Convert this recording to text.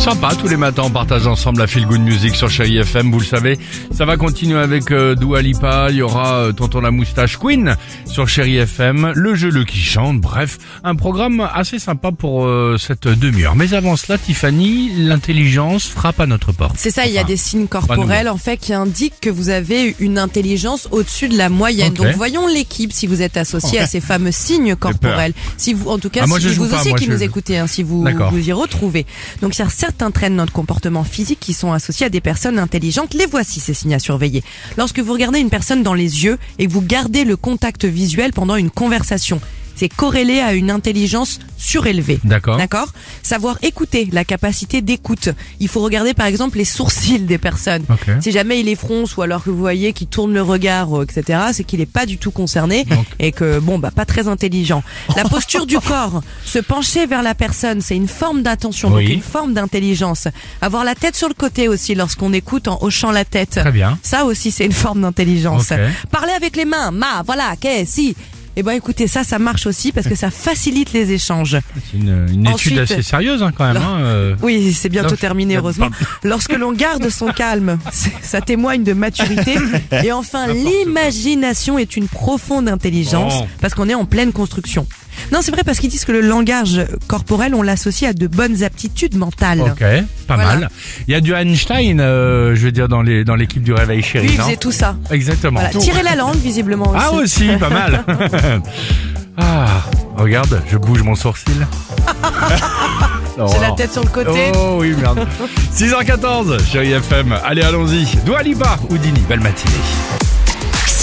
Sympa, tous les matins on partage ensemble la Feel Good Music sur Chéri FM, vous le savez. Ça va continuer avec euh, Dua Lipa, il y aura euh, Tonton la Moustache Queen sur Chéri FM, le jeu le qui chante, bref, un programme assez sympa pour euh, cette demi-heure. Mais avant cela, Tiffany, l'intelligence frappe à notre porte. C'est ça, il y a des signes corporels en fait qui indiquent que vous avez une intelligence au-dessus de la moyenne. Donc voyons l'équipe si vous êtes associé à ces fameux signes corporels. Si vous, en tout cas, Ah, moi, si vous pas, aussi moi, qui je- nous écoutez, hein, si vous vous y retrouvez. Donc il y a certains de notre comportement physique qui sont associés à des personnes intelligentes. Les voici ces signes à surveiller. Lorsque vous regardez une personne dans les yeux et vous gardez le contact visuel pendant une conversation. C'est corrélé à une intelligence surélevée. D'accord. D'accord Savoir écouter, la capacité d'écoute. Il faut regarder par exemple les sourcils des personnes. Ok. Si jamais il est fronce ou alors que vous voyez qu'il tourne le regard, euh, etc., c'est qu'il n'est pas du tout concerné Donc. et que bon bah pas très intelligent. La posture du corps, se pencher vers la personne, c'est une forme d'attention, Oui. donc une forme d'intelligence. Avoir la tête sur le côté aussi lorsqu'on écoute en hochant la tête. Très bien. Ça aussi c'est une forme d'intelligence. Ok. Parler avec les mains, ma, voilà, qu'est, si. Eh ben écoutez, ça, ça marche aussi parce que ça facilite les échanges. C'est une, une Ensuite- étude assez sérieuse hein, quand même. Hein, euh. Oui, c'est bientôt Non, terminé, heureusement. Lorsque l'on garde son calme, ça témoigne de maturité. Et enfin, l'imagination est une profonde intelligence Bon. parce qu'on est en pleine construction. Non, c'est vrai parce qu'ils disent que le langage corporel, on l'associe à de bonnes aptitudes mentales. Ok, pas Voilà. mal. Il y a du Einstein, euh, je veux dire, dans les dans l'équipe du Réveil Chéri, Lui, il non faisait tout ça. Exactement. Voilà. Tirer la langue, visiblement aussi. Ah aussi, pas mal. ah, regarde, je bouge mon sourcil. J'ai la tête sur le côté. Oh oui, merde. 6h14, chérie FM. Allez, allons-y. Dua Lipa, Houdini, belle matinée.